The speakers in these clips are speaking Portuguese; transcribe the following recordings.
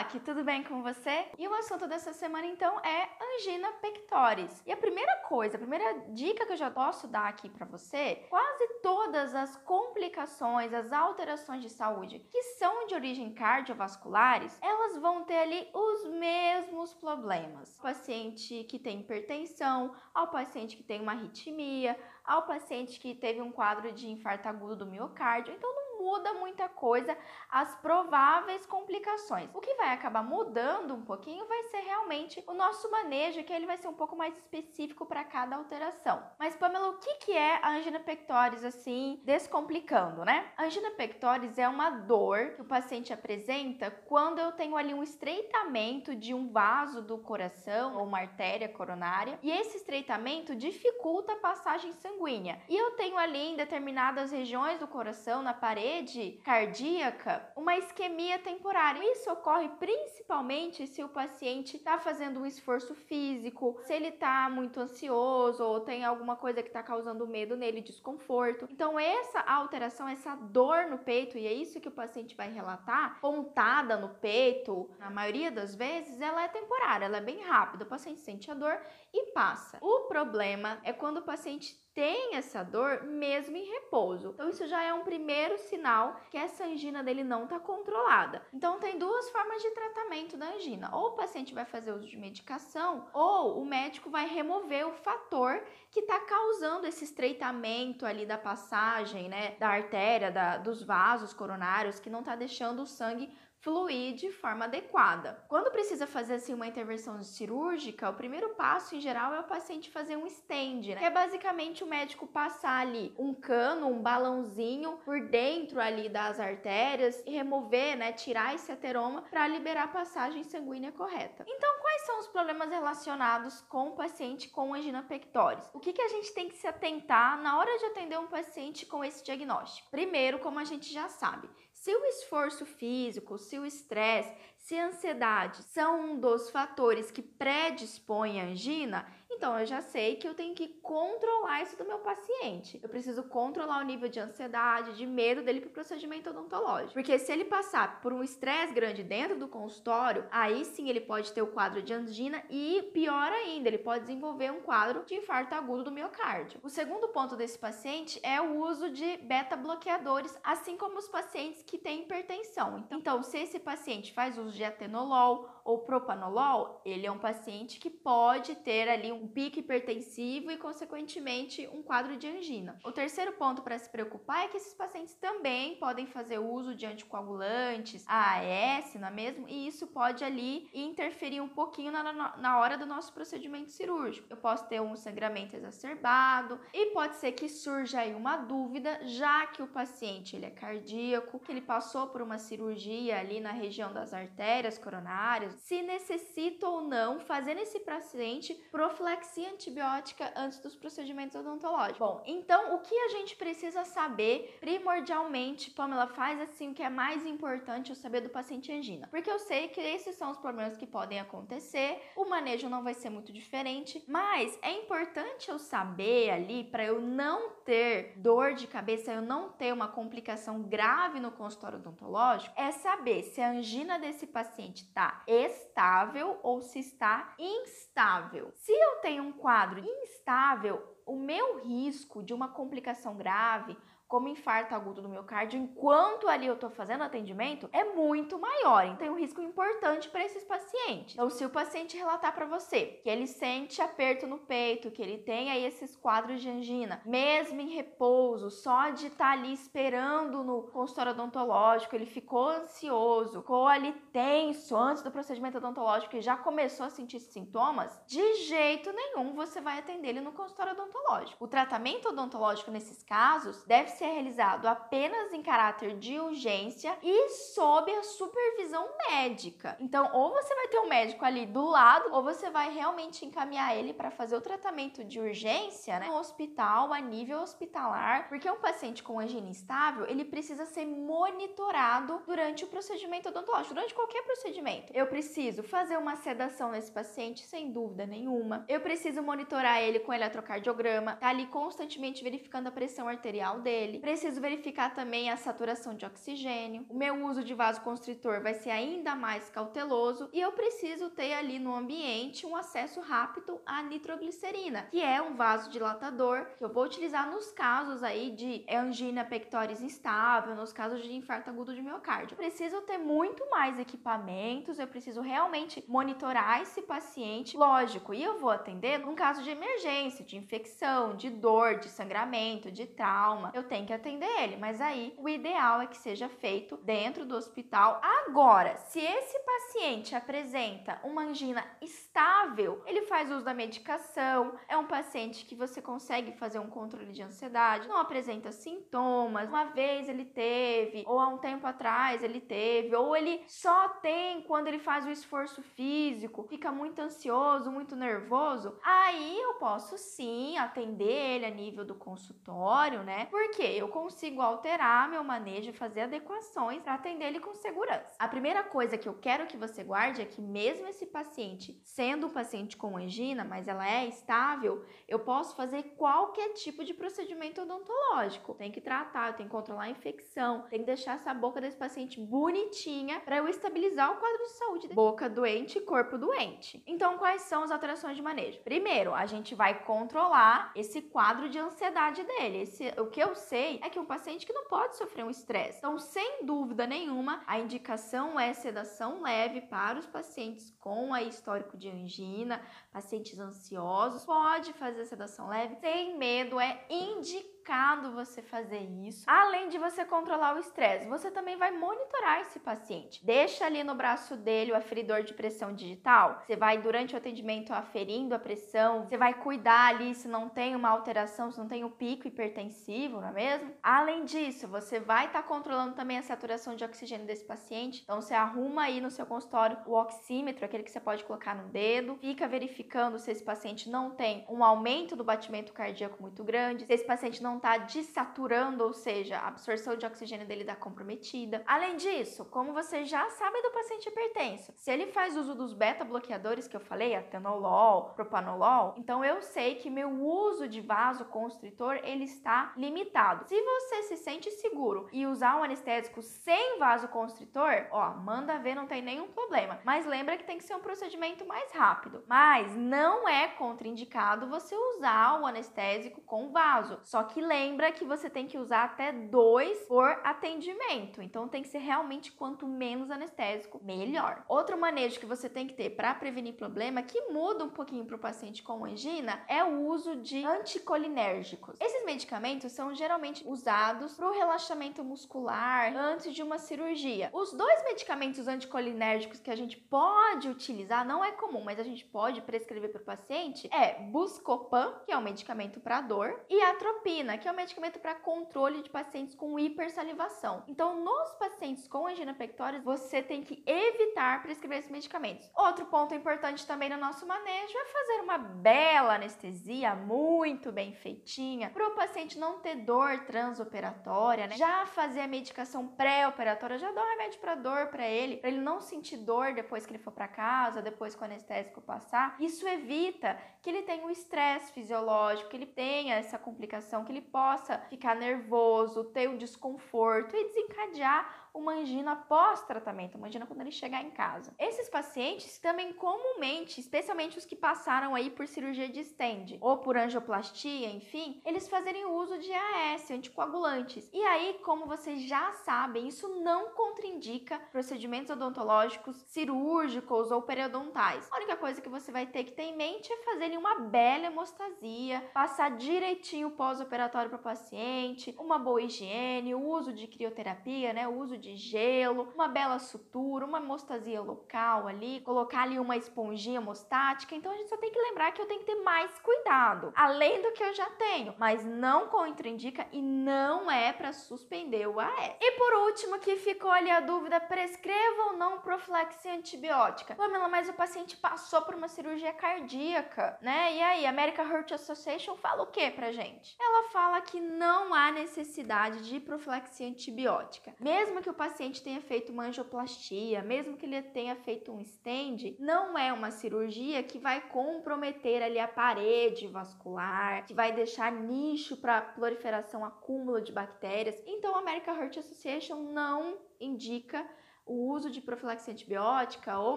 Doc, tudo bem com você? E o assunto dessa semana então é angina pectoris. E a primeira coisa, a primeira dica que eu já posso dar aqui para você, quase todas as complicações, as alterações de saúde que são de origem cardiovasculares, elas vão ter ali os mesmos problemas. O paciente que tem hipertensão, ao paciente que tem uma arritmia, ao paciente que teve um quadro de infarto agudo do miocárdio. Então muda muita coisa as prováveis complicações. O que vai acabar mudando um pouquinho vai ser realmente o nosso manejo, que ele vai ser um pouco mais específico para cada alteração. Mas Pamela, o que, que é a angina pectoris assim, descomplicando, né? A angina pectoris é uma dor que o paciente apresenta quando eu tenho ali um estreitamento de um vaso do coração ou uma artéria coronária, e esse estreitamento dificulta a passagem sanguínea. E eu tenho ali em determinadas regiões do coração, na parede parede cardíaca uma isquemia temporária. Isso ocorre principalmente se o paciente está fazendo um esforço físico, se ele está muito ansioso ou tem alguma coisa que está causando medo nele, desconforto. Então, essa alteração, essa dor no peito, e é isso que o paciente vai relatar, pontada no peito, na maioria das vezes, ela é temporária, ela é bem rápida. O paciente sente a dor e passa. O problema é quando o paciente tem essa dor mesmo em repouso. Então isso já é um primeiro sinal que essa angina dele não está controlada. Então tem duas formas de tratamento da angina. Ou o paciente vai fazer uso de medicação, ou o médico vai remover o fator que está causando esse estreitamento ali da passagem, né, da artéria, da, dos vasos coronários, que não está deixando o sangue fluir de forma adequada. Quando precisa fazer assim uma intervenção cirúrgica, o primeiro passo em geral é o paciente fazer um stent, né? que é basicamente o médico passar ali um cano, um balãozinho por dentro ali das artérias e remover, né, tirar esse ateroma para liberar a passagem sanguínea correta. Então, quais são os problemas relacionados com o paciente com angina pectoris? O que, que a gente tem que se atentar na hora de atender um paciente com esse diagnóstico? Primeiro, como a gente já sabe, se o esforço físico, se o estresse, se a ansiedade são um dos fatores que predispõem a angina, então eu já sei que eu tenho que controlar isso do meu paciente. Eu preciso controlar o nível de ansiedade, de medo dele para o procedimento odontológico. Porque se ele passar por um estresse grande dentro do consultório, aí sim ele pode ter o quadro de angina e pior ainda, ele pode desenvolver um quadro de infarto agudo do miocárdio. O segundo ponto desse paciente é o uso de beta-bloqueadores, assim como os pacientes que têm hipertensão. Então, se esse paciente faz uso de atenolol ou propanolol, ele é um paciente que pode ter ali um pico hipertensivo e, consequentemente, um quadro de angina. O terceiro ponto para se preocupar é que esses pacientes também podem fazer uso de anticoagulantes, AAS, não é mesmo? E isso pode ali interferir um pouquinho na, na hora do nosso procedimento cirúrgico. Eu posso ter um sangramento exacerbado e pode ser que surja aí uma dúvida, já que o paciente ele é cardíaco, que ele passou por uma cirurgia ali na região das artérias coronárias, se necessita ou não fazer nesse paciente profilaxia antibiótica antes dos procedimentos odontológicos. Bom, então o que a gente precisa saber primordialmente, Pamela, faz assim o que é mais importante eu saber do paciente angina, porque eu sei que esses são os problemas que podem acontecer, o manejo não vai ser muito diferente, mas é importante eu saber ali para eu não ter dor de cabeça, eu não ter uma complicação grave no consultório odontológico, é saber se a angina desse paciente está estável ou se está instável. Se eu tenho um quadro instável, o meu risco de uma complicação grave como infarto agudo do miocárdio, enquanto ali eu estou fazendo atendimento, é muito maior. Então, tem um risco importante para esses pacientes. Então, se o paciente relatar para você que ele sente aperto no peito, que ele tem aí esses quadros de angina, mesmo em repouso, só de estar tá ali esperando no consultório odontológico, ele ficou ansioso, ficou ali tenso antes do procedimento odontológico e já começou a sentir sintomas, de jeito nenhum você vai atender ele no consultório odontológico. O tratamento odontológico nesses casos deve ser realizado apenas em caráter de urgência e sob a supervisão médica. Então, ou você vai ter um médico ali do lado, ou você vai realmente encaminhar ele para fazer o tratamento de urgência né, no hospital, a nível hospitalar, porque um paciente com angina instável, ele precisa ser monitorado durante o procedimento odontológico, durante qualquer procedimento. Eu preciso fazer uma sedação nesse paciente, sem dúvida nenhuma. Eu preciso monitorar ele com eletrocardiograma, tá ali constantemente verificando a pressão arterial dele. Preciso verificar também a saturação de oxigênio. O meu uso de vasoconstritor vai ser ainda mais cauteloso e eu preciso ter ali no ambiente um acesso rápido à nitroglicerina, que é um vasodilatador que eu vou utilizar nos casos aí de angina pectoris instável, nos casos de infarto agudo de miocárdio. Preciso ter muito mais equipamentos, eu preciso realmente monitorar esse paciente, lógico, e eu vou atender num caso de emergência, de infecção, de dor, de sangramento, de trauma. Eu tenho que atender ele, mas aí o ideal é que seja feito dentro do hospital. Agora, se esse paciente apresenta uma angina estável, ele faz uso da medicação, é um paciente que você consegue fazer um controle de ansiedade, não apresenta sintomas, uma vez ele teve, ou há um tempo atrás ele teve, ou ele só tem quando ele faz o esforço físico, fica muito ansioso, muito nervoso, aí eu posso sim atender ele a nível do consultório, né? Porque eu consigo alterar meu manejo fazer adequações para atender ele com segurança. A primeira coisa que eu quero que você guarde é que mesmo esse paciente sendo um paciente com angina, mas ela é estável, eu posso fazer qualquer tipo de procedimento odontológico. Tem que tratar, tem que controlar a infecção, tem que deixar essa boca desse paciente bonitinha para eu estabilizar o quadro de saúde. Boca doente, corpo doente. Então, quais são as alterações de manejo? Primeiro, a gente vai controlar esse quadro de ansiedade dele. Esse, o que eu sei é que um paciente que não pode sofrer um estresse. Então, sem dúvida nenhuma, a indicação é sedação leve para os pacientes com a histórico de angina, pacientes ansiosos. Pode fazer sedação leve sem medo, é indicado indicado você fazer isso. Além de você controlar o estresse, você também vai monitorar esse paciente. Deixa ali no braço dele o aferidor de pressão digital. Você vai durante o atendimento aferindo a pressão, você vai cuidar ali se não tem uma alteração, se não tem o pico hipertensivo, não é mesmo? Além disso, você vai estar tá controlando também a saturação de oxigênio desse paciente. Então você arruma aí no seu consultório o oxímetro, aquele que você pode colocar no dedo, fica verificando se esse paciente não tem um aumento do batimento cardíaco muito grande, se esse paciente não está desaturando, ou seja, a absorção de oxigênio dele está comprometida. Além disso, como você já sabe do paciente hipertenso, se ele faz uso dos beta-bloqueadores que eu falei, atenolol, propanolol, então eu sei que meu uso de vasoconstritor ele está limitado. Se você se sente seguro e usar um anestésico sem vasoconstritor, ó, manda ver, não tem nenhum problema. Mas lembra que tem que ser um procedimento mais rápido. Mas não é contraindicado você usar o anestésico com vaso. Só que lembra que você tem que usar até dois por atendimento. Então tem que ser realmente quanto menos anestésico, melhor. Outro manejo que você tem que ter para prevenir problema, que muda um pouquinho para o paciente com angina, é o uso de anticolinérgicos. Esses medicamentos são geralmente usados para o relaxamento muscular antes de uma cirurgia. Os dois medicamentos anticolinérgicos que a gente pode utilizar, não é comum, mas a gente pode prescrever para o paciente, é Buscopan, que é um medicamento para dor, e atropina, que é um medicamento para controle de pacientes com hipersalivação. Então, nos pacientes com angina pectoris, você tem que evitar prescrever esses medicamentos. Outro ponto importante também no nosso manejo é fazer uma bela anestesia muito bem feitinha para o paciente não ter dor transoperatória, né? Já fazer a medicação pré-operatória, já dá um remédio para dor para ele, para ele não sentir dor depois que ele for para casa, depois que o anestésico passar. Isso evita que ele tenha um estresse fisiológico, que ele tenha essa complicação, que ele possa ficar nervoso, ter um desconforto e desencadear uma angina pós-tratamento, uma angina quando ele chegar em casa. Esses pacientes também comumente, especialmente os que passaram aí por cirurgia de stent ou por angioplastia, enfim, eles fazerem uso de AS, anticoagulantes. E aí, como vocês já sabem, isso não contraindica procedimentos odontológicos cirúrgicos ou periodontais. A única coisa que você vai ter que ter em mente é fazer uma bela hemostasia, passar direitinho pós-operatório para o paciente, uma boa higiene, o uso de crioterapia, né, o uso de gelo, uma bela sutura, uma hemostasia local ali, colocar ali uma esponjinha hemostática. Então a gente só tem que lembrar que eu tenho que ter mais cuidado, além do que eu já tenho, mas não contraindica e não é para suspender o AS. E por último, que ficou ali a dúvida, prescreva ou não profilaxia antibiótica? Pamela, mas o paciente passou por uma cirurgia cardíaca, né? E aí, American Heart Association fala o que pra gente? Ela fala que não há necessidade de profilaxia antibiótica. Mesmo que o paciente tenha feito uma angioplastia, mesmo que ele tenha feito um stent, não é uma cirurgia que vai comprometer ali a parede vascular, que vai deixar nicho para proliferação, acúmulo de bactérias. Então, a American Heart Association não indica o uso de profilaxia antibiótica ou,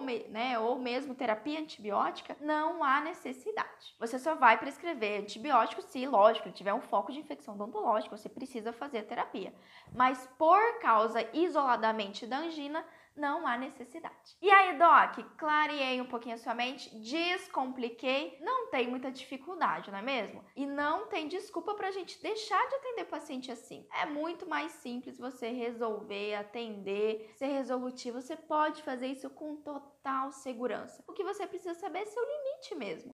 né, ou mesmo terapia antibiótica, não há necessidade. Você só vai prescrever antibiótico se, lógico, tiver um foco de infecção odontológica, você precisa fazer a terapia. Mas por causa isoladamente da angina, não há necessidade. E aí, Doc, clareei um pouquinho a sua mente, descompliquei, não tem muita dificuldade, não é mesmo? E não tem desculpa pra gente deixar de atender paciente assim. É muito mais simples você resolver, atender, ser resolutivo. Você pode fazer isso com total segurança. O que você precisa saber é seu limite mesmo.